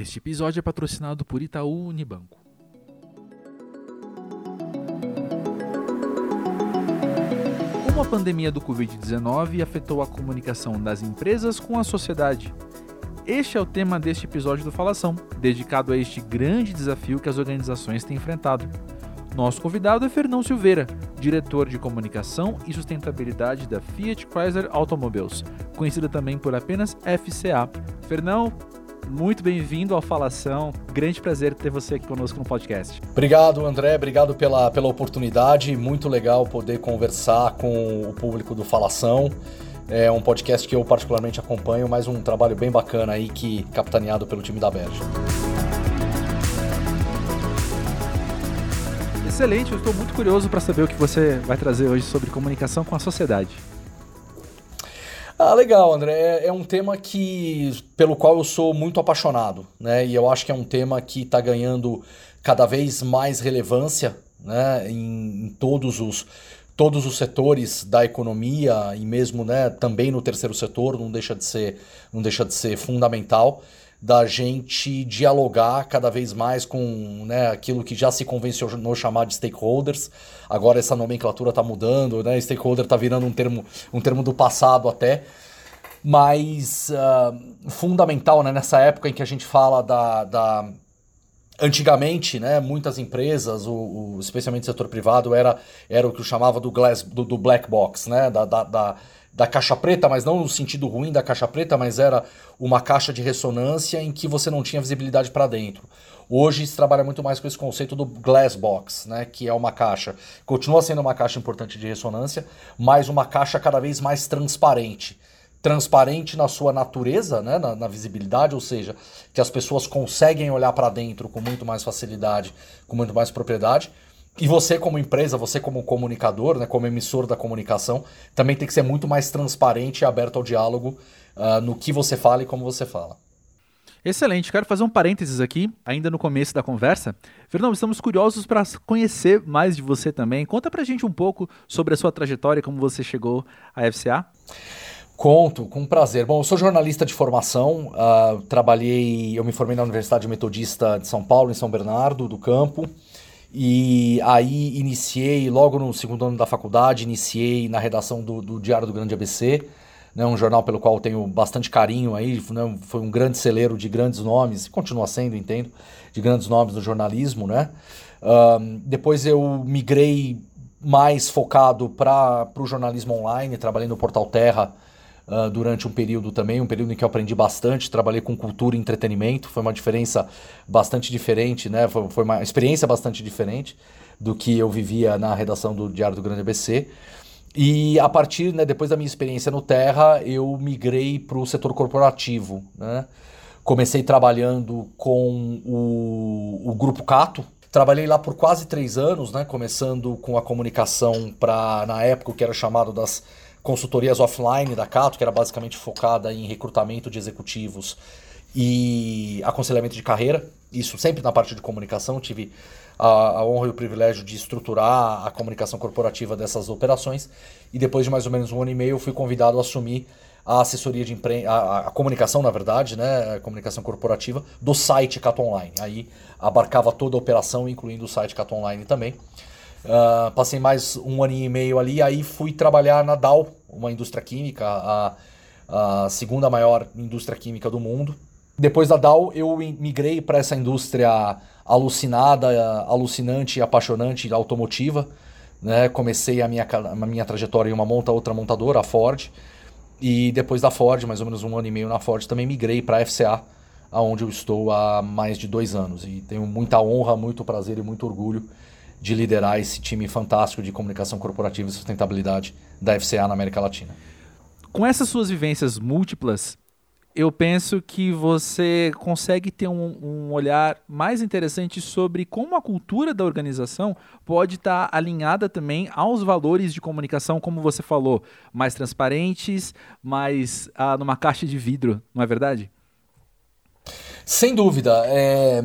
Este episódio é patrocinado por Itaú Unibanco. Como a pandemia do Covid-19 afetou a comunicação das empresas com a sociedade? Este é o tema deste episódio do Falação, dedicado a este grande desafio que as organizações têm enfrentado. Nosso convidado é Fernão Silveira, diretor de comunicação e sustentabilidade da Fiat Chrysler Automobiles, conhecida também por apenas FCA. Fernão, muito bem-vindo ao Falação. Grande prazer ter você aqui conosco no podcast. Obrigado, André. Obrigado pela, pela oportunidade. Muito legal poder conversar com o público do Falação. É um podcast que eu particularmente acompanho, mas um trabalho bem bacana aí que capitaneado pelo time da Berge. Excelente, eu estou muito curioso para saber o que você vai trazer hoje sobre comunicação com a sociedade. Ah, legal, André. É, é, um tema que pelo qual eu sou muito apaixonado, né? E eu acho que é um tema que está ganhando cada vez mais relevância, né? Em, em, todos os todos os setores da economia e mesmo, né? Também no terceiro setor não deixa de ser não deixa de ser fundamental da gente dialogar cada vez mais com né, aquilo que já se convencionou chamar de stakeholders. Agora essa nomenclatura está mudando, né? Stakeholder está virando um termo, um termo do passado até. Mas uh, fundamental né, nessa época em que a gente fala da, da Antigamente, né, muitas empresas, o, o, especialmente o setor privado, era, era o que chamava do, glass, do, do black box, né, da, da, da da caixa preta, mas não no sentido ruim da caixa preta, mas era uma caixa de ressonância em que você não tinha visibilidade para dentro. Hoje se trabalha muito mais com esse conceito do glass box, né, que é uma caixa, continua sendo uma caixa importante de ressonância, mas uma caixa cada vez mais transparente. Transparente na sua natureza, né, na, na visibilidade, ou seja, que as pessoas conseguem olhar para dentro com muito mais facilidade, com muito mais propriedade, e você, como empresa, você, como comunicador, né, como emissor da comunicação, também tem que ser muito mais transparente e aberto ao diálogo uh, no que você fala e como você fala. Excelente, quero fazer um parênteses aqui, ainda no começo da conversa. Fernando, estamos curiosos para conhecer mais de você também. Conta pra gente um pouco sobre a sua trajetória, como você chegou à FCA. Conto, com prazer. Bom, eu sou jornalista de formação, uh, trabalhei, eu me formei na Universidade Metodista de São Paulo, em São Bernardo do Campo. E aí iniciei, logo no segundo ano da faculdade, iniciei na redação do, do Diário do Grande ABC, né, um jornal pelo qual tenho bastante carinho aí, né, foi um grande celeiro de grandes nomes, continua sendo, entendo, de grandes nomes do jornalismo, né? Um, depois eu migrei mais focado para o jornalismo online, trabalhei no Portal Terra, uh, durante um período também, um período em que eu aprendi bastante, trabalhei com cultura e entretenimento, foi uma diferença bastante diferente, né? Foi, foi uma experiência bastante diferente do que eu vivia na redação do Diário do Grande ABC. E a partir, né, depois da minha experiência no Terra, eu migrei para o setor corporativo, né? Comecei trabalhando com o, o Grupo Cato, Trabalhei lá por quase três anos, né? Começando com a comunicação para, na época, o que era chamado das consultorias offline da Cato, que era basicamente focada em recrutamento de executivos e aconselhamento de carreira. Isso sempre na parte de comunicação. Tive a, a, honra e o privilégio de estruturar a comunicação corporativa dessas operações. E depois de mais ou menos um ano e meio, fui convidado a assumir a assessoria de imprensa, a, a, comunicação, na verdade, né, a comunicação corporativa do site Cato Online. Aí abarcava toda a operação, incluindo o site Cato Online também. Uh, passei mais um ano e meio ali, aí fui trabalhar na Dow, uma indústria química, a, a segunda maior indústria química do mundo. Depois da Dow, eu migrei para essa indústria alucinada, alucinante apaixonante automotiva. Né? Comecei a minha, a minha trajetória em uma monta, outra montadora, a Ford. E depois da Ford, mais ou menos um ano e meio na Ford, também migrei para a FCA, aonde eu estou há mais de dois anos. E tenho muita honra, muito prazer e muito orgulho de liderar esse time fantástico de comunicação corporativa e sustentabilidade da FCA na América Latina. Com essas suas vivências múltiplas, eu penso que você consegue ter um, um, olhar mais interessante sobre como a cultura da organização pode estar alinhada também aos valores de comunicação, como você falou, mais transparentes, mais ah, numa caixa de vidro, não é verdade? Sem dúvida. É,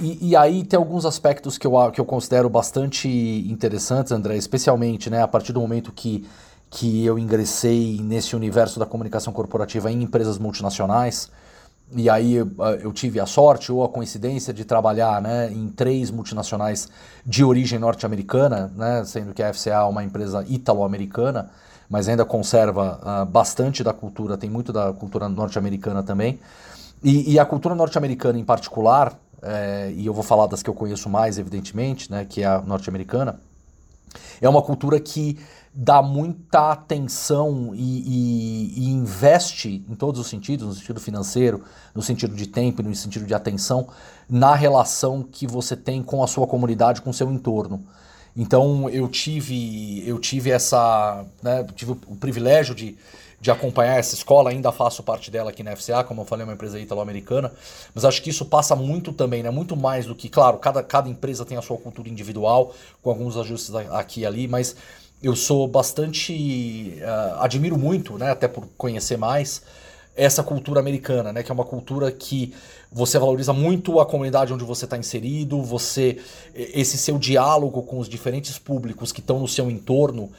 e, e, aí tem alguns aspectos que eu, que eu considero bastante interessantes, André, especialmente né, a partir do momento que, que eu ingressei nesse universo da comunicação corporativa em empresas multinacionais. e aí eu tive a sorte ou a coincidência de trabalhar né, em três multinacionais de origem norte-americana, né, sendo que a FCA é uma empresa italo-americana, mas ainda conserva uh, bastante da cultura, tem muito da cultura norte-americana também. E, e, a cultura norte-americana em particular, é, e eu vou falar das que eu conheço mais, evidentemente, né, que é a norte-americana, é uma cultura que dá muita atenção e, e, e, investe em todos os sentidos, no sentido financeiro, no sentido de tempo, no sentido de atenção, na relação que você tem com a sua comunidade, com o seu entorno. Então eu tive, eu tive essa, né, tive o privilégio de, de acompanhar essa escola, ainda faço parte dela aqui na FCA, como eu falei, é uma empresa italo-americana, mas acho que isso passa muito também, né, muito mais do que, claro, cada, cada empresa tem a sua cultura individual, com alguns ajustes aqui e ali, mas eu sou bastante, uh, admiro muito, né, até por conhecer mais, essa cultura americana, né, que é uma cultura que você valoriza muito a comunidade onde você está inserido, você esse seu diálogo com os diferentes públicos que estão no seu entorno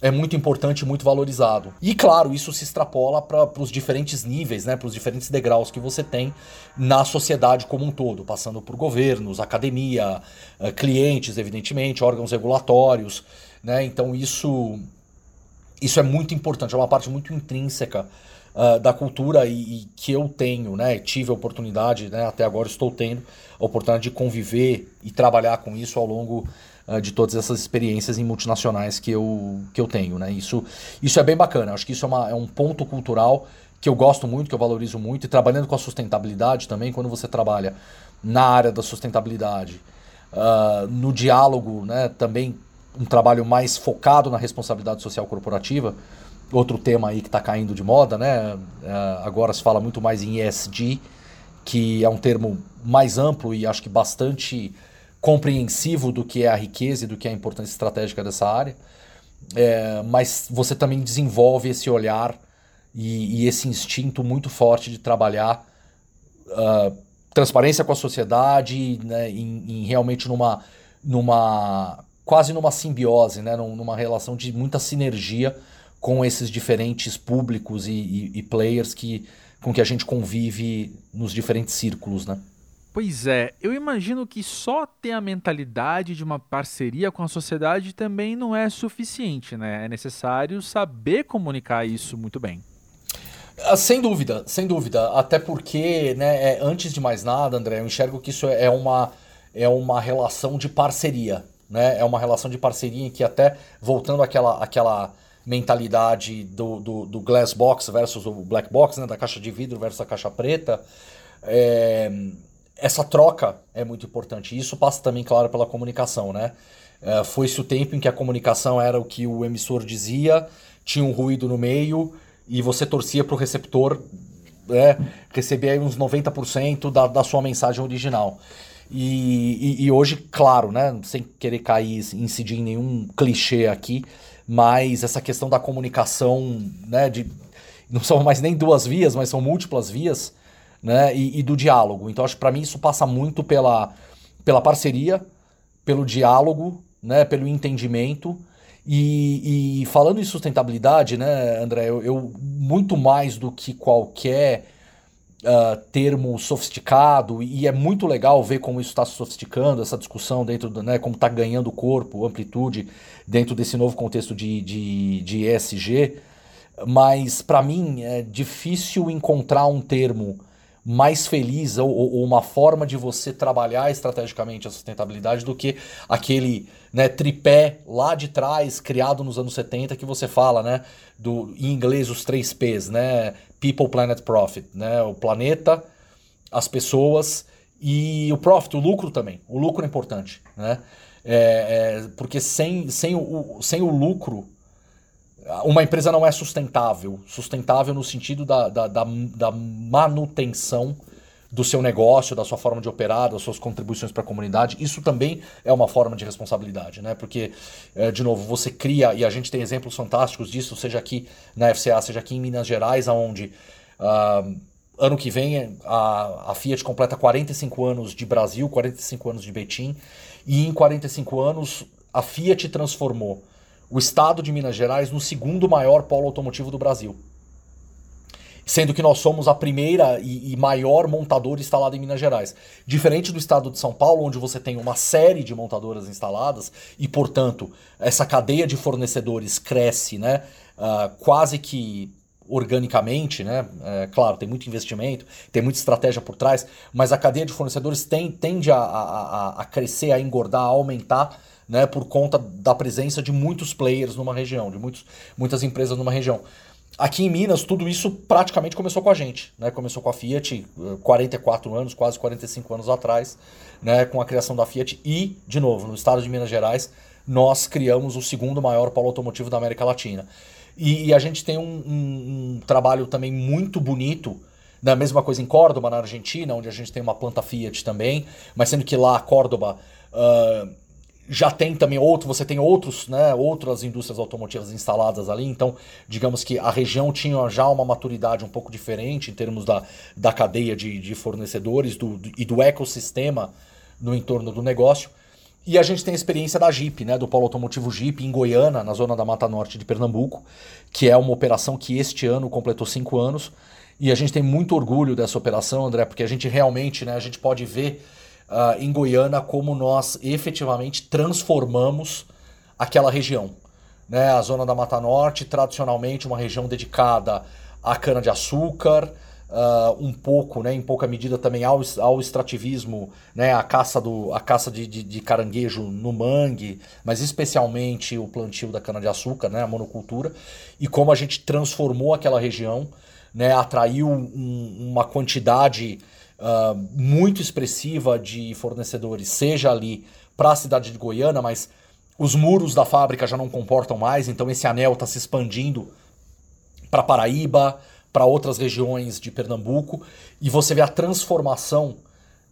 é muito importante e muito valorizado. E claro, isso se extrapola para os diferentes níveis, né, para os diferentes degraus que você tem na sociedade como um todo, passando por governos, academia, eh, clientes, evidentemente, órgãos regulatórios. Né? Então isso, isso é muito importante, é uma parte muito intrínseca uh, da cultura e, e, que eu tenho, né? tive a oportunidade, né? até agora estou tendo a oportunidade de conviver e trabalhar com isso ao longo uh, de todas essas experiências em multinacionais que eu, que eu tenho. Né? Isso, isso é bem bacana, acho que isso é, uma, é um ponto cultural que eu gosto muito, que eu valorizo muito, e trabalhando com a sustentabilidade também, quando você trabalha na área da sustentabilidade, uh, no diálogo, né, também um trabalho mais focado na responsabilidade social corporativa, outro tema aí que está caindo de moda, né? É, agora se fala muito mais em ESG, que é um termo mais amplo e acho que bastante compreensivo do que é a riqueza e do que é a importância estratégica dessa área. É, mas você também desenvolve esse olhar e, e esse instinto muito forte de trabalhar uh, transparência com a sociedade, né, em, em realmente numa, numa quase numa simbiose, né, numa relação de muita sinergia com esses diferentes públicos e, e, e players que, com que a gente convive nos diferentes círculos, né? Pois é, eu imagino que só ter a mentalidade de uma parceria com a sociedade também não é suficiente, né? É necessário saber comunicar isso muito bem. Ah, sem dúvida, sem dúvida. Até porque, né, é, antes de mais nada, André, eu enxergo que isso é uma, é uma relação de parceria né? É uma relação de parceria em que até voltando àquela, àquela mentalidade do, do, do, glass box versus o black box, né? Da caixa de vidro versus a caixa preta, é, essa troca é muito importante. Isso passa também, claro, pela comunicação, né? É, Foi-se o tempo em que a comunicação era o que o emissor dizia, tinha um ruído no meio e você torcia para o receptor né, receber uns 90% da, da sua mensagem original. E, e, e, hoje, claro, né, sem querer cair, incidir em nenhum clichê aqui, mas essa questão da comunicação, né, de, não são mais nem duas vias, mas são múltiplas vias, né, e, e do diálogo. Então, acho que para mim isso passa muito pela, pela parceria, pelo diálogo, né, pelo entendimento. E, e falando em sustentabilidade, né, André, eu, eu muito mais do que qualquer uh, termo sofisticado e é muito legal ver como isso está se sofisticando, essa discussão dentro do, né, como está ganhando corpo, amplitude dentro desse novo contexto de, de, de ESG, mas para mim é difícil encontrar um termo mais feliz ou, ou, uma forma de você trabalhar estrategicamente a sustentabilidade do que aquele né, tripé lá de trás, criado nos anos 70, que você fala, né? Do, em inglês, os três P's, né? People, Planet, Profit, né? O planeta, as pessoas e o profit, o lucro também. O lucro é importante, né? É, é, porque sem, sem, o, sem o lucro, uma empresa não é sustentável. Sustentável no sentido da, da, da, da manutenção do seu negócio, da sua forma de operar, das suas contribuições para a comunidade. Isso também é uma forma de responsabilidade, né? Porque, é, de novo, você cria, e a gente tem exemplos fantásticos disso, seja aqui na FCA, seja aqui em Minas Gerais, onde uh, ano que vem a, a Fiat completa 45 anos de Brasil, 45 anos de Betim, e em 45 anos a Fiat transformou o estado de Minas Gerais no segundo maior polo automotivo do Brasil. sendo que nós somos a primeira e, e, maior montadora instalada em Minas Gerais. Diferente do estado de São Paulo, onde você tem uma série de montadoras instaladas e, portanto, essa cadeia de fornecedores cresce né, uh, quase que organicamente, né? É, claro, tem muito investimento, tem muita estratégia por trás, mas a cadeia de fornecedores tem, tende a, a, a crescer, a engordar, a aumentar né, por conta da presença de muitos players numa região, de muitos, muitas empresas numa região. Aqui em Minas, tudo isso praticamente começou com a gente. Né? Começou com a Fiat 44 anos, quase 45 anos atrás, né? com a criação da Fiat. E, de novo, no estado de Minas Gerais, nós criamos o segundo maior polo automotivo da América Latina. E, e a gente tem um, um, um, trabalho também muito bonito, na né? mesma coisa em Córdoba, na Argentina, onde a gente tem uma planta Fiat também, mas sendo que lá, Córdoba. Uh, já tem também outro, você tem outros, né, outras indústrias automotivas instaladas ali, então digamos que a região tinha já uma maturidade um pouco diferente em termos da, da cadeia de, de fornecedores do, do, e do ecossistema no entorno do negócio. E a gente tem a experiência da Jeep, né, do polo automotivo Jeep em Goiânia, na zona da Mata Norte de Pernambuco, que é uma operação que este ano completou cinco anos. E a gente tem muito orgulho dessa operação, André, porque a gente realmente, né, a gente pode ver uh, em Goiânia como nós efetivamente transformamos aquela região. Né? A zona da Mata Norte, tradicionalmente uma região dedicada à cana-de-açúcar, uh, um pouco, né, em pouca medida também ao, ao extrativismo, né, a caça, do, a caça de, de, de caranguejo no mangue, mas especialmente o plantio da cana-de-açúcar, né, a monocultura, e como a gente transformou aquela região, né, atraiu um, uma quantidade uh, muito expressiva de fornecedores, seja ali para a cidade de Goiânia, mas os muros da fábrica já não comportam mais, então esse anel está se expandindo para Paraíba, para outras regiões de Pernambuco, e você vê a transformação,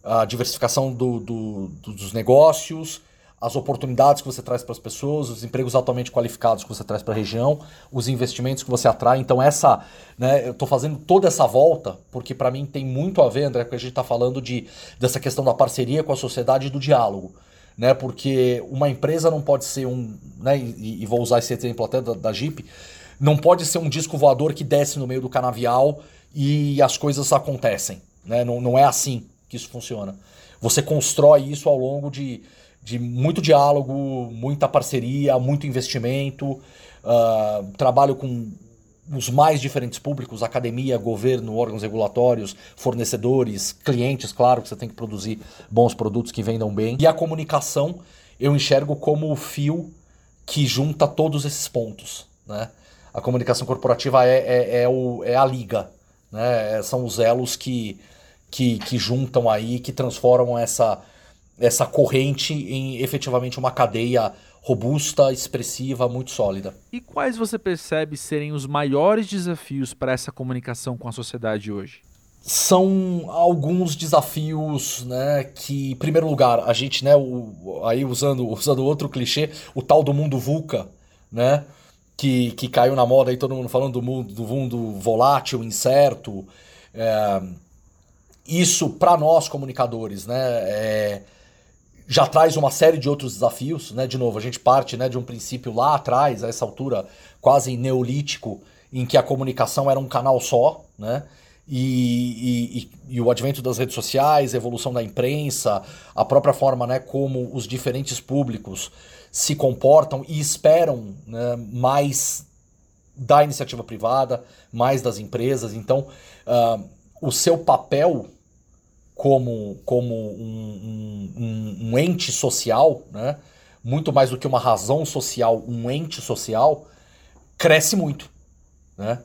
a diversificação do, do, dos negócios, as oportunidades que você traz para as pessoas, os empregos altamente qualificados que você traz para a região, os investimentos que você atrai. Então, essa, né, eu estou fazendo toda essa volta, porque para mim tem muito a ver, André, com a gente está falando de, dessa questão da parceria com a sociedade e do diálogo. Né, porque uma empresa não pode ser um. Né, e, e vou usar esse exemplo até da, da Jeep, não pode ser um disco voador que desce no meio do canavial e as coisas acontecem. Né? Não, não é assim que isso funciona. Você constrói isso ao longo de de muito diálogo, muita parceria, muito investimento, uh, trabalho com os mais diferentes públicos, academia, governo, órgãos regulatórios, fornecedores, clientes, claro que você tem que produzir bons produtos que vendam bem. E a comunicação eu enxergo como o fio que junta todos esses pontos. Né? A comunicação corporativa é, é, é, o, é a liga, né? são os elos que, que, que juntam aí, que transformam essa, essa corrente em efetivamente uma cadeia robusta, expressiva, muito sólida. E quais você percebe serem os maiores desafios para essa comunicação com a sociedade hoje? São alguns desafios, né, que, em primeiro lugar, a gente, né, o, aí usando, usando outro clichê, o tal do mundo VUCA, né, que, que caiu na moda aí, todo mundo falando do mundo, do mundo volátil, incerto. É, isso, para nós comunicadores, né, é, já traz uma série de outros desafios, né? De novo, a gente parte né, de um princípio lá atrás, a essa altura quase neolítico, em que a comunicação era um canal só, né? E, e, e, o advento das redes sociais, a evolução da imprensa, a própria forma né, como os diferentes públicos se comportam e esperam né, mais da iniciativa privada, mais das empresas. Então, uh, o seu papel como, como um, um, um, ente social, né? muito mais do que uma razão social, um ente social, cresce muito. Né?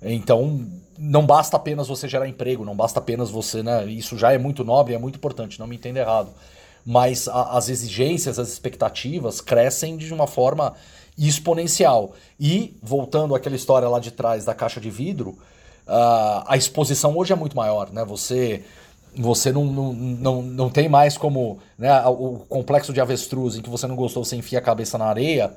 Então, não basta apenas você gerar emprego, não basta apenas você. Né? Isso já é muito nobre, é muito importante, não me entenda errado. Mas a, as exigências, as expectativas crescem de uma forma exponencial. E, voltando àquela história lá de trás da caixa de vidro, uh, a exposição hoje é muito maior. Né? Você você não, não, não, não tem mais como né, o complexo de avestruz em que você não gostou, você enfia a cabeça na areia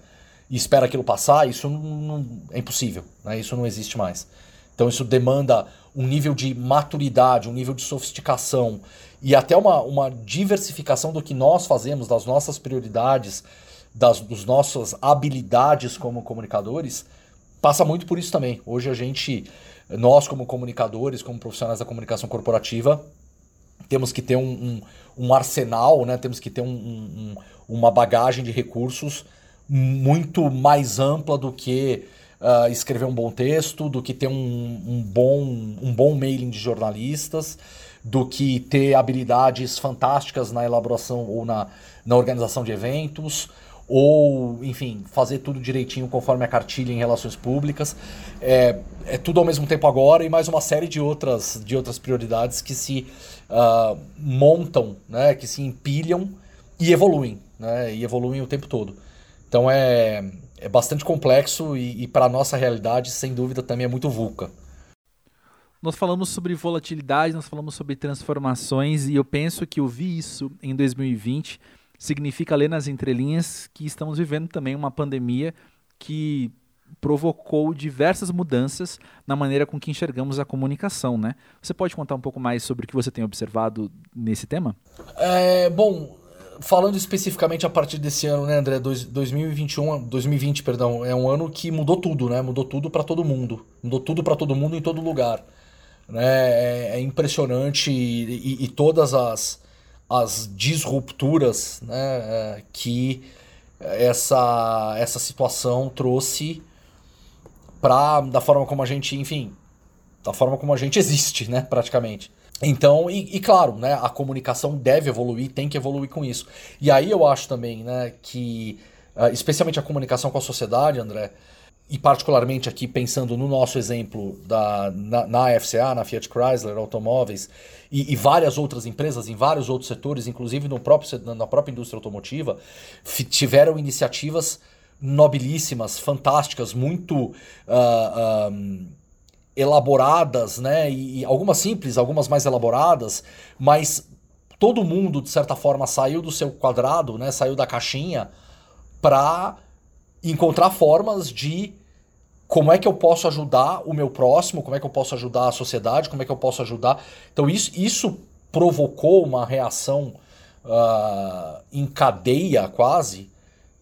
e espera aquilo passar, isso não, não, é impossível, né? isso não existe mais. Então isso demanda um nível de maturidade, um nível de sofisticação e até uma, uma diversificação do que nós fazemos, das nossas prioridades, das dos nossas habilidades como comunicadores, passa muito por isso também. Hoje a gente nós, como comunicadores, como profissionais da comunicação corporativa, temos que ter um, um, um arsenal, né? temos que ter um, uma bagagem de recursos muito mais ampla do que uh, escrever um bom texto, do que ter um, bom, um bom mailing de jornalistas, do que ter habilidades fantásticas na elaboração ou na, na organização de eventos, ou, enfim, fazer tudo direitinho conforme a cartilha em relações públicas. É, é tudo ao mesmo tempo agora e mais uma série de outras, de outras prioridades que se uh, montam, né, que se empilham e evoluem, né, e evoluem o tempo todo. Então é, é bastante complexo e, e para a nossa realidade, sem dúvida, também é muito vulca. Nós falamos sobre volatilidade, nós falamos sobre transformações e eu penso que ouvir isso em 2020 significa ler nas entrelinhas que estamos vivendo também uma pandemia que provocou diversas mudanças na maneira com que enxergamos a comunicação, né? Você pode contar um pouco mais sobre o que você tem observado nesse tema? É, bom, falando especificamente a partir desse ano, né, André, dois, 2021, 2020, perdão, é um ano que mudou tudo, né? Mudou tudo para todo mundo, mudou tudo para todo mundo em todo lugar, né? É, é impressionante e, e, e todas as as disrupturas né, é, que essa, essa situação trouxe para da forma como a gente, enfim, da forma como a gente existe, né, praticamente. Então, e, e, claro, né, a comunicação deve evoluir, tem que evoluir com isso. E aí eu acho também, né, que uh, especialmente a comunicação com a sociedade, André, e particularmente aqui pensando no nosso exemplo da, na, na FCA, na Fiat Chrysler Automóveis, e, e, várias outras empresas em vários outros setores, inclusive no próprio, na própria indústria automotiva, tiveram iniciativas nobilíssimas, fantásticas, muito uh, ah, um, ah, elaboradas, né? E, e algumas simples, algumas mais elaboradas, mas todo mundo, de certa forma, saiu do seu quadrado, né? Saiu da caixinha para encontrar formas de como é que eu posso ajudar o meu próximo, como é que eu posso ajudar a sociedade, como é que eu posso ajudar. Então, isso, isso provocou uma reação uh, em cadeia quase,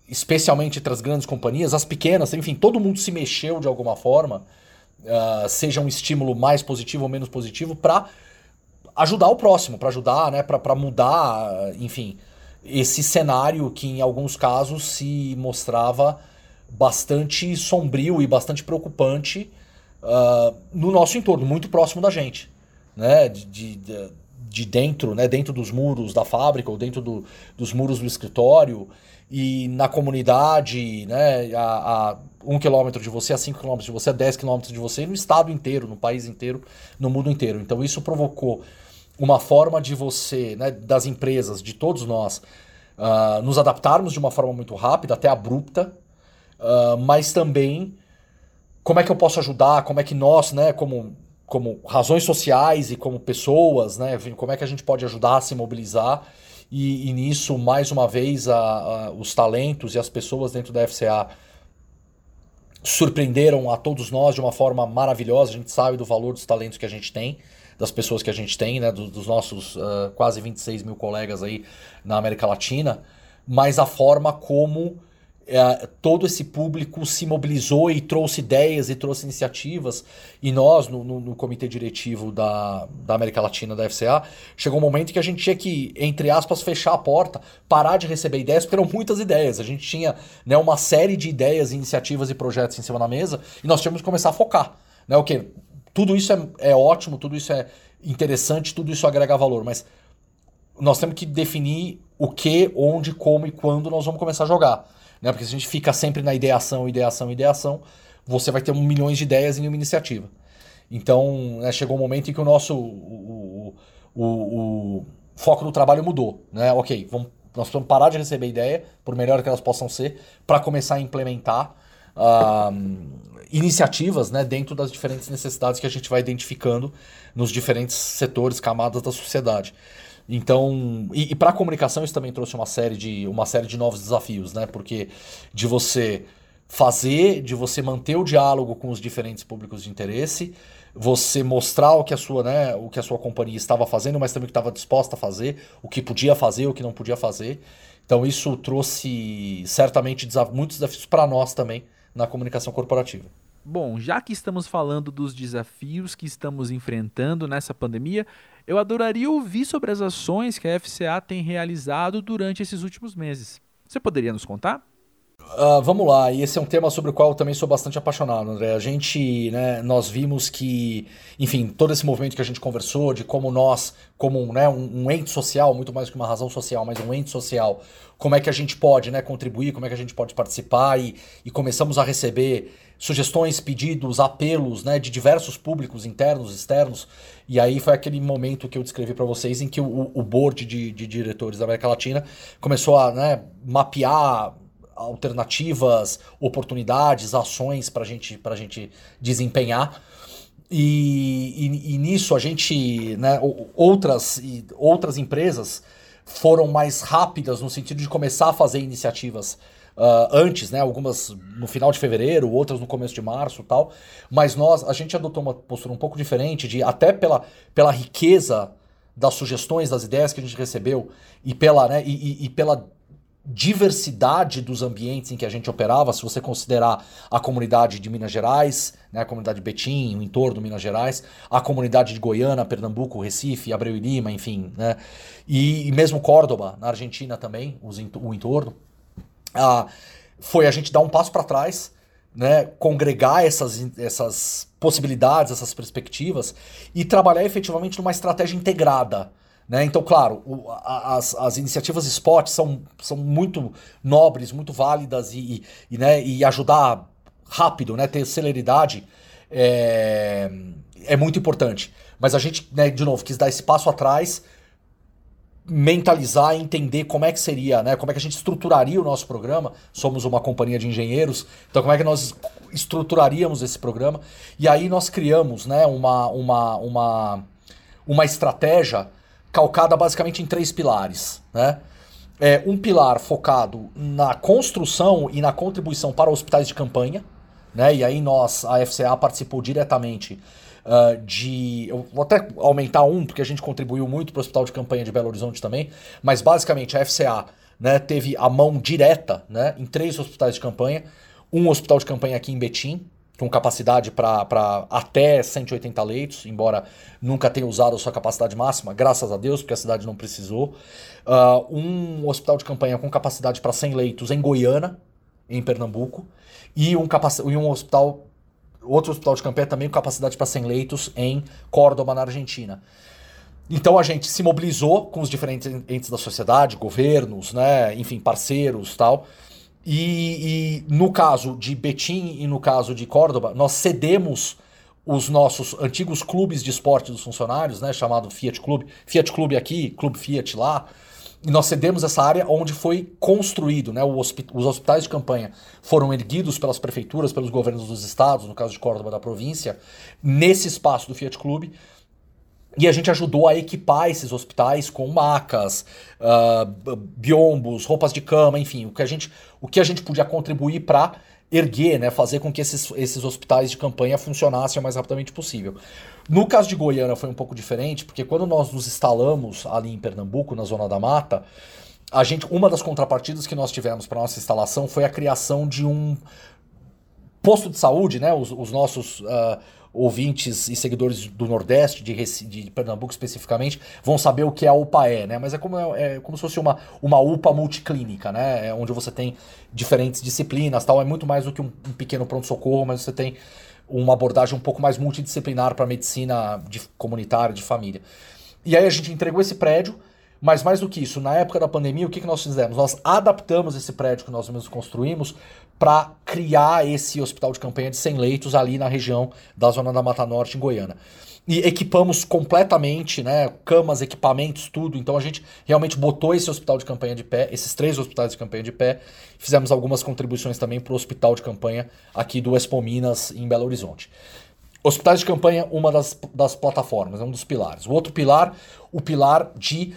especialmente entre as grandes companhias, as pequenas, enfim, todo mundo se mexeu de alguma forma, uh, seja um estímulo mais positivo ou menos positivo, para ajudar o próximo, para ajudar, né, para mudar, enfim, esse cenário que em alguns casos se mostrava bastante sombrio e bastante preocupante uh, no nosso entorno, muito próximo da gente, né? De, de, de, dentro, né? Dentro dos muros da fábrica ou dentro do, dos muros do escritório e na comunidade, né? A, a um quilômetro de você, a cinco quilômetros de você, a dez quilômetros de você, no estado inteiro, no país inteiro, no mundo inteiro. Então isso provocou uma forma de você, né, das empresas, de todos nós, uh, nos adaptarmos de uma forma muito rápida, até abrupta, uh, mas também como é que eu posso ajudar, como é que nós, né, como, como razões sociais e como pessoas, né, como é que a gente pode ajudar a se mobilizar. E, e nisso, mais uma vez, a, a, os talentos e as pessoas dentro da FCA surpreenderam a todos nós de uma forma maravilhosa. A gente sabe do valor dos talentos que a gente tem, das pessoas que a gente tem, né, dos, dos nossos uh, quase 26 mil colegas aí na América Latina, mas a forma como é, todo esse público se mobilizou e trouxe ideias e trouxe iniciativas. E nós, no, no, no, comitê diretivo da, da América Latina, da FCA, chegou um momento que a gente tinha que, entre aspas, fechar a porta, parar de receber ideias, porque eram muitas ideias. A gente tinha né, uma série de ideias, iniciativas e projetos em cima da mesa e nós tínhamos que começar a focar. Né, o que Tudo isso é, é ótimo, tudo isso é interessante, tudo isso agrega valor, mas nós temos que definir o que, onde, como e quando nós vamos começar a jogar. Né? Porque se a gente fica sempre na ideação, ideação, ideação, você vai ter um milhões de ideias em uma iniciativa. Então, né, chegou um momento em que o nosso o, o, o, foco do trabalho mudou. Né? Ok, vamos, nós precisamos parar de receber ideia, por melhor que elas possam ser, para começar a implementar uh, iniciativas né, dentro das diferentes necessidades que a gente vai identificando nos diferentes setores, camadas da sociedade. Então, e, e para a comunicação isso também trouxe uma série de uma série de novos desafios, né? Porque de você fazer, de você manter o diálogo com os diferentes públicos de interesse, você mostrar o que a sua, né, o que a sua companhia estava fazendo, mas também o que estava disposta a fazer, o que podia fazer, o que não podia fazer. Então isso trouxe certamente muitos desafios para nós também na comunicação corporativa. Bom, já que estamos falando dos desafios que estamos enfrentando nessa pandemia, eu adoraria ouvir sobre as ações que a FCA tem realizado durante esses últimos meses. Você poderia nos contar? Uh, vamos lá, e esse é um tema sobre o qual eu também sou bastante apaixonado, André. A gente, né, nós vimos que, enfim, todo esse movimento que a gente conversou, de como nós, como né, um, um, ente social, muito mais que uma razão social, mas um ente social, como é que a gente pode né, contribuir, como é que a gente pode participar, e, e começamos a receber sugestões, pedidos, apelos né, de diversos públicos internos, externos. E aí foi aquele momento que eu descrevi para vocês em que o, o board de, de, diretores da América Latina começou a né, mapear alternativas, oportunidades, ações para gente, a gente desempenhar. E, e, e, nisso a gente, né, outras, outras empresas foram mais rápidas no sentido de começar a fazer iniciativas uh, antes, né? Algumas no final de fevereiro, outras no começo de março tal. Mas nós, a gente adotou uma postura um pouco diferente, de até pela, pela riqueza das sugestões, das ideias que a gente recebeu e pela, né, e, e, pela diversidade dos ambientes em que a gente operava, se você considerar a comunidade de Minas Gerais, né, a comunidade de Betim, o entorno de Minas Gerais, a comunidade de Goiânia, Pernambuco, Recife, Abreu e Lima, enfim, né, e, e mesmo Córdoba, na Argentina também, os, o entorno ah, foi a gente dar um passo para trás, né, congregar essas, essas possibilidades, essas perspectivas e trabalhar efetivamente numa estratégia integrada. Né? Então, claro, o, as, as iniciativas spot são, são muito nobres, muito válidas e, e, e, né, e ajudar rápido, né, ter celeridade é, é muito importante. Mas a gente, né, de novo, quis dar esse passo atrás mentalizar e entender como é que seria, né? Como é que a gente estruturaria o nosso programa. Somos uma companhia de engenheiros, então como é que nós estruturaríamos esse programa? E aí nós criamos, né, uma, uma, uma, uma estratégia calcada basicamente em três pilares, né? É, um pilar focado na construção e na contribuição para hospitais de campanha, né? E aí nós, a FCA participou diretamente uh, de. Eu vou até aumentar um, porque a gente contribuiu muito para o Hospital de Campanha de Belo Horizonte também, mas basicamente a FCA né, teve a mão direta né, em três hospitais de campanha. Um hospital de campanha aqui em Betim, com capacidade para até 180 leitos, embora nunca tenha usado a sua capacidade máxima, graças a Deus, porque a cidade não precisou. Uh, um hospital de campanha com capacidade para 100 leitos em Goiânia, em Pernambuco, e um, e um hospital outro hospital de campanha também com capacidade para 100 leitos em Córdoba, na Argentina. Então a gente se mobilizou com os diferentes entes da sociedade, governos, né, enfim, parceiros tal. E, e no caso de Betim e no caso de Córdoba, nós cedemos os nossos antigos clubes de esporte dos funcionários, né, chamado Fiat Clube, Fiat Clube aqui, Clube Fiat lá, e nós cedemos essa área onde foi construído, né? os hospitais de campanha foram erguidos pelas prefeituras, pelos governos dos estados, no caso de Córdoba da província, nesse espaço do Fiat Clube. E a gente ajudou a equipar esses hospitais com macas, uh, biombos, roupas de cama, enfim, o que a gente, o que a gente podia contribuir para erguer, né, fazer com que esses, esses hospitais de campanha funcionassem o mais rapidamente possível. No caso de Goiânia foi um pouco diferente, porque quando nós nos instalamos ali em Pernambuco, na Zona da Mata, a gente, uma das contrapartidas que nós tivemos para nossa instalação foi a criação de um posto de saúde, né? Os, os nossos uh, ouvintes e seguidores do Nordeste, de, de, Pernambuco especificamente, vão saber o que é a UPAE, né? Mas é como, é, é como se fosse uma, uma UPA multiclínica, né? É onde você tem diferentes disciplinas, tal. É muito mais do que um, um pequeno pronto-socorro, mas você tem uma abordagem um pouco mais multidisciplinar para medicina de, comunitária, de família. E aí a gente entregou esse prédio, mas mais do que isso, na época da pandemia, o que, que nós fizemos? Nós adaptamos esse prédio que nós mesmos construímos para criar esse hospital de campanha de 100 leitos ali na região da Zona da Mata Norte, em Goiânia e equipamos completamente, né? Camas, equipamentos, tudo. Então a gente realmente botou esse hospital de campanha de pé, esses três hospitais de campanha de pé. Fizemos algumas contribuições também para o hospital de campanha aqui do Expo Minas, em Belo Horizonte. Hospitais de campanha, uma das, das plataformas, é um dos pilares. O outro pilar, o pilar de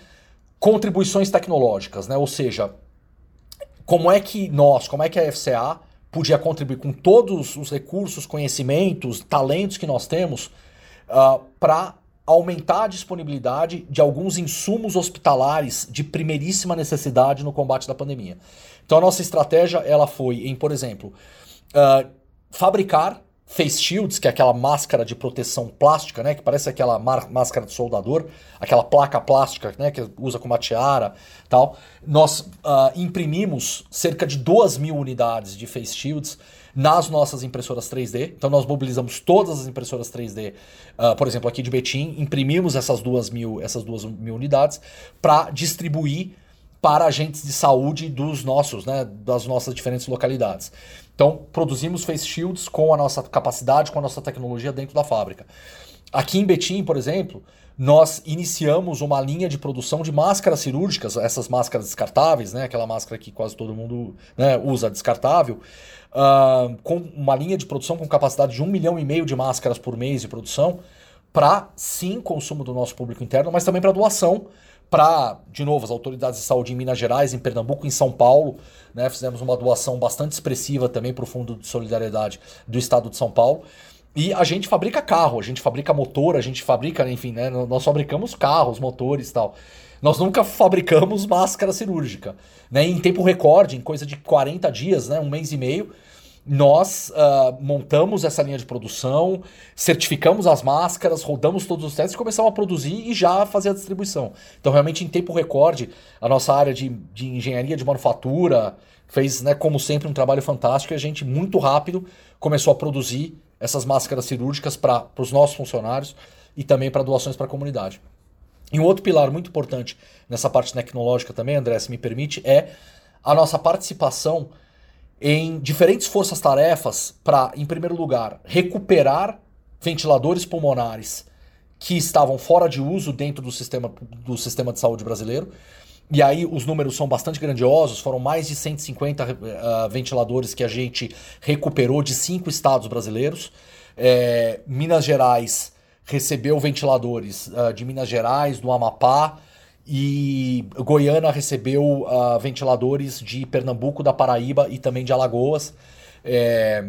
contribuições tecnológicas, né? Ou seja, como é que nós, como é que a FCA podia contribuir com todos os recursos, conhecimentos, talentos que nós temos uh, ah, para aumentar a disponibilidade de alguns insumos hospitalares de primeiríssima necessidade no combate da pandemia. Então a nossa estratégia ela foi em, por exemplo, uh, fabricar face shields, que é aquela máscara de proteção plástica, né, que parece aquela máscara de soldador, aquela placa plástica, né, que usa com uma tiara, tal. Nós uh, imprimimos cerca de 2 mil unidades de face shields nas nossas impressoras 3D. Então nós mobilizamos todas as impressoras 3D, uh, ah, por exemplo, aqui de Betim, imprimimos essas duas mil, essas duas mil unidades para distribuir para agentes de saúde dos nossos, né, das nossas diferentes localidades. Então, produzimos face shields com a nossa capacidade, com a nossa tecnologia dentro da fábrica. Aqui em Betim, por exemplo, nós iniciamos uma linha de produção de máscaras cirúrgicas, essas máscaras descartáveis, né, aquela máscara que quase todo mundo né, usa descartável, uh, com uma linha de produção com capacidade de um milhão e meio de máscaras por mês de produção, para sim consumo do nosso público interno, mas também para doação para, de novo, as autoridades de saúde em Minas Gerais, em Pernambuco, em São Paulo. Né? Fizemos uma doação bastante expressiva também para o Fundo de Solidariedade do Estado de São Paulo. E a gente fabrica carro, a gente fabrica motor, a gente fabrica, enfim, né? Nós fabricamos carros, motores e tal. Nós nunca fabricamos máscara cirúrgica. Né? Em tempo recorde, em coisa de 40 dias, né? um mês e meio, nós uh, montamos essa linha de produção, certificamos as máscaras, rodamos todos os testes e começamos a produzir e já fazer a distribuição. Então, realmente, em tempo recorde, a nossa área de, de engenharia de manufatura fez, né, como sempre, um trabalho fantástico e a gente, muito rápido, começou a produzir essas máscaras cirúrgicas para os nossos funcionários e também para doações para a comunidade. E um outro pilar muito importante nessa parte tecnológica também, André, se me permite, é a nossa participação em diferentes forças-tarefas para, em primeiro lugar, recuperar ventiladores pulmonares que estavam fora de uso dentro do sistema, do sistema de saúde brasileiro. E aí os números são bastante grandiosos, foram mais de 150 uh, eh, ventiladores que a gente recuperou de cinco estados brasileiros. É, Minas Gerais recebeu ventiladores uh, de Minas Gerais, do Amapá, e Goiânia recebeu uh, ventiladores de Pernambuco, da Paraíba e também de Alagoas. É,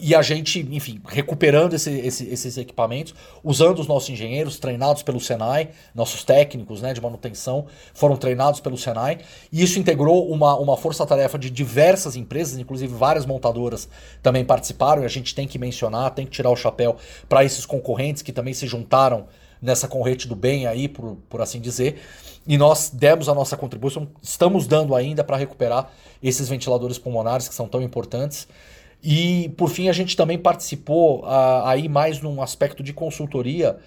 e a gente, enfim, recuperando esse, esse, esses equipamentos, usando os nossos engenheiros treinados pelo Senai, nossos técnicos né, de manutenção foram treinados pelo Senai, e isso integrou uma, uma força-tarefa de diversas empresas, inclusive várias montadoras também participaram, e a gente tem que mencionar, tem que tirar o chapéu para esses concorrentes que também se juntaram nessa corrente do bem aí, por, por assim dizer. E nós demos a nossa contribuição, estamos dando ainda para recuperar esses ventiladores pulmonares que são tão importantes. E, por fim, a gente também participou uh, aí mais num aspecto de consultoria,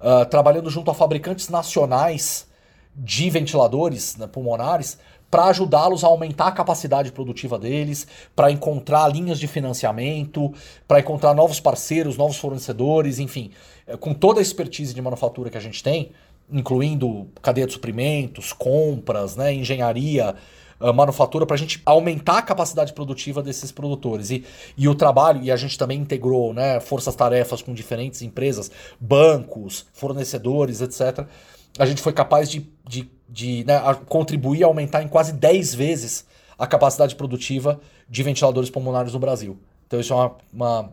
uh, trabalhando junto a fabricantes nacionais de ventiladores né, pulmonares, para ajudá-los a aumentar a capacidade produtiva deles, para encontrar linhas de financiamento, para encontrar novos parceiros, novos fornecedores, enfim, eh, com toda a expertise de manufatura que a gente tem, incluindo cadeia de suprimentos, compras, né, engenharia, uh, manufatura, para a gente aumentar a capacidade produtiva desses produtores. E, e o trabalho, e a gente também integrou né, forças-tarefas com diferentes empresas, bancos, fornecedores, etc. A gente foi capaz de, de, de né, contribuir a aumentar em quase 10 vezes a capacidade produtiva de ventiladores pulmonares no Brasil. Então, isso é uma, uma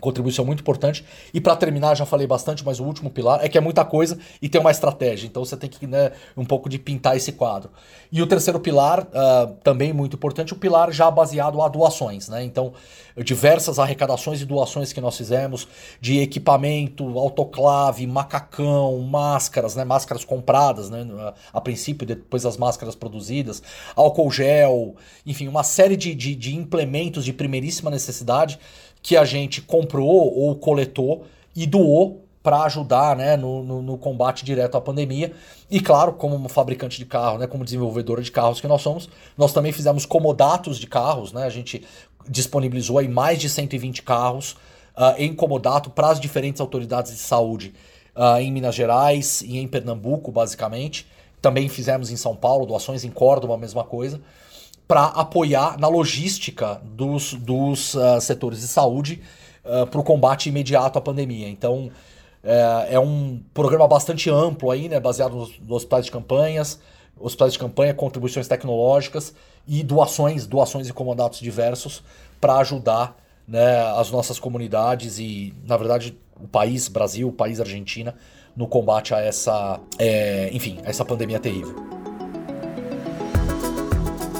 contribuição muito importante. E para terminar, já falei bastante, mas o último pilar é que é muita coisa e tem uma estratégia. Então você tem que né, um pouco de pintar esse quadro. E o terceiro pilar, uh, também muito importante, o pilar já baseado a doações. Né? Então, diversas arrecadações e doações que nós fizemos de equipamento, autoclave, macacão, máscaras, né? máscaras compradas né? a princípio, depois as máscaras produzidas, álcool gel, enfim, uma série de, de, de implementos de primeiríssima necessidade que a gente comprou ou coletou e doou para ajudar né, no, no, no, combate direto à pandemia. E claro, como fabricante de carro, né, como desenvolvedora de carros que nós somos, nós também fizemos comodatos de carros. Né, a gente disponibilizou aí mais de 120 carros uh, em comodato para as diferentes autoridades de saúde uh, em Minas Gerais e em Pernambuco, basicamente. Também fizemos em São Paulo, doações em Córdoba, a mesma coisa para apoiar na logística dos, dos uh, setores de saúde uh, ah, para o combate imediato à pandemia. Então, é, é, um programa bastante amplo aí, né, baseado nos, nos hospitais de campanhas, hospitais de campanha, contribuições tecnológicas e doações, doações e comandatos diversos para ajudar né, as nossas comunidades e, na verdade, o país Brasil, o país Argentina, no combate a essa, é, enfim, a essa pandemia terrível.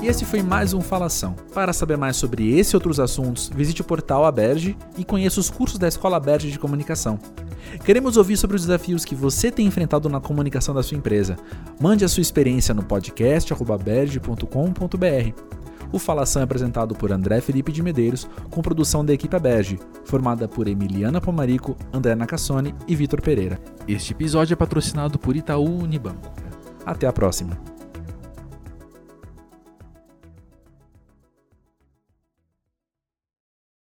E esse foi mais um Falação. Para saber mais sobre esse e outros assuntos, visite o portal Aberge e conheça os cursos da Escola Aberge de Comunicação. Queremos ouvir sobre os desafios que você tem enfrentado na comunicação da sua empresa. Mande a sua experiência no podcast.berge.com.br. O Falação é apresentado por André Felipe de Medeiros, com produção da equipe Aberge, formada por Emiliana Pomarico, André Nacassone e Vitor Pereira. Este episódio é patrocinado por Itaú Unibanco. Até a próxima!